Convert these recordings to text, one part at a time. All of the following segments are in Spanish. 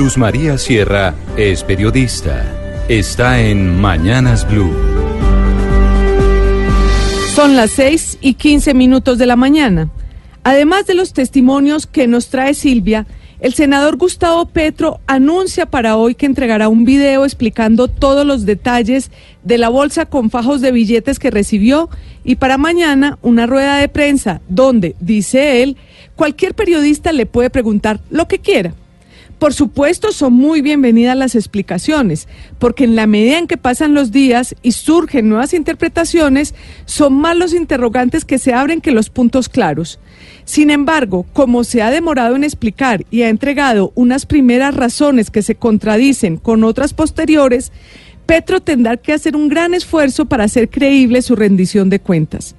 Luz María Sierra es periodista. Está en Mañanas Blue. Son las 6 y 15 minutos de la mañana. Además de los testimonios que nos trae Silvia, el senador Gustavo Petro anuncia para hoy que entregará un video explicando todos los detalles de la bolsa con fajos de billetes que recibió y para mañana una rueda de prensa donde, dice él, cualquier periodista le puede preguntar lo que quiera. Por supuesto, son muy bienvenidas las explicaciones, porque en la medida en que pasan los días y surgen nuevas interpretaciones, son más los interrogantes que se abren que los puntos claros. Sin embargo, como se ha demorado en explicar y ha entregado unas primeras razones que se contradicen con otras posteriores, Petro tendrá que hacer un gran esfuerzo para hacer creíble su rendición de cuentas.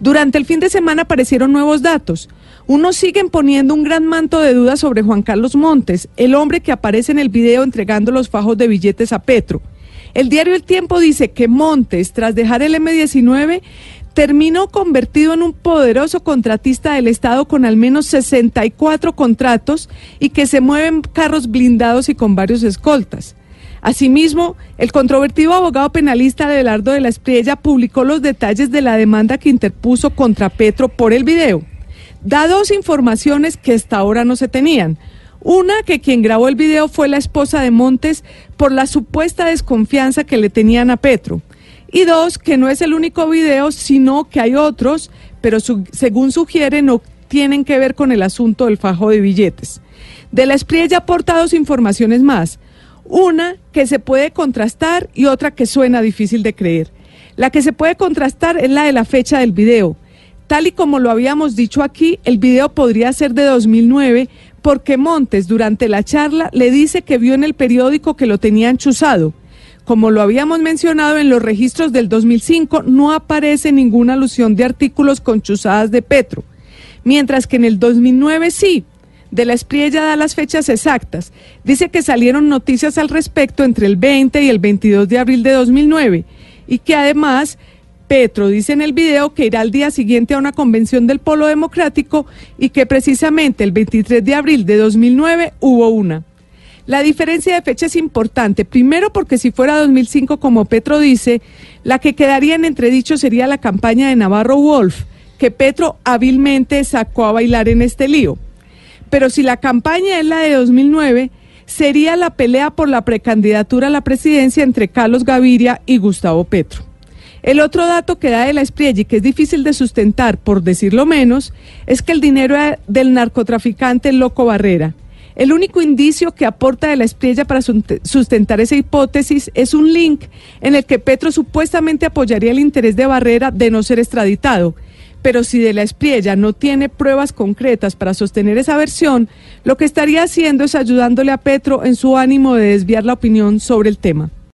Durante el fin de semana aparecieron nuevos datos. Unos siguen poniendo un gran manto de dudas sobre Juan Carlos Montes, el hombre que aparece en el video entregando los fajos de billetes a Petro. El diario El Tiempo dice que Montes, tras dejar el M19, terminó convertido en un poderoso contratista del Estado con al menos 64 contratos y que se mueven carros blindados y con varios escoltas. Asimismo, el controvertido abogado penalista Adelardo de la Espriella publicó los detalles de la demanda que interpuso contra Petro por el video da dos informaciones que hasta ahora no se tenían. Una, que quien grabó el video fue la esposa de Montes por la supuesta desconfianza que le tenían a Petro. Y dos, que no es el único video, sino que hay otros, pero según sugiere no tienen que ver con el asunto del fajo de billetes. De la Espriella aporta dos informaciones más. Una que se puede contrastar y otra que suena difícil de creer. La que se puede contrastar es la de la fecha del video. Tal y como lo habíamos dicho aquí, el video podría ser de 2009 porque Montes durante la charla le dice que vio en el periódico que lo tenían chuzado. Como lo habíamos mencionado en los registros del 2005, no aparece ninguna alusión de artículos con chuzadas de Petro, mientras que en el 2009 sí. De la Espriella da las fechas exactas. Dice que salieron noticias al respecto entre el 20 y el 22 de abril de 2009 y que además Petro dice en el video que irá al día siguiente a una convención del Polo Democrático y que precisamente el 23 de abril de 2009 hubo una. La diferencia de fecha es importante, primero porque si fuera 2005 como Petro dice, la que quedaría en entredicho sería la campaña de Navarro Wolf, que Petro hábilmente sacó a bailar en este lío. Pero si la campaña es la de 2009, sería la pelea por la precandidatura a la presidencia entre Carlos Gaviria y Gustavo Petro. El otro dato que da de la Espriella y que es difícil de sustentar, por decirlo menos, es que el dinero del narcotraficante Loco Barrera. El único indicio que aporta de la Espriella para sustentar esa hipótesis es un link en el que Petro supuestamente apoyaría el interés de Barrera de no ser extraditado. Pero si de la Espriella no tiene pruebas concretas para sostener esa versión, lo que estaría haciendo es ayudándole a Petro en su ánimo de desviar la opinión sobre el tema.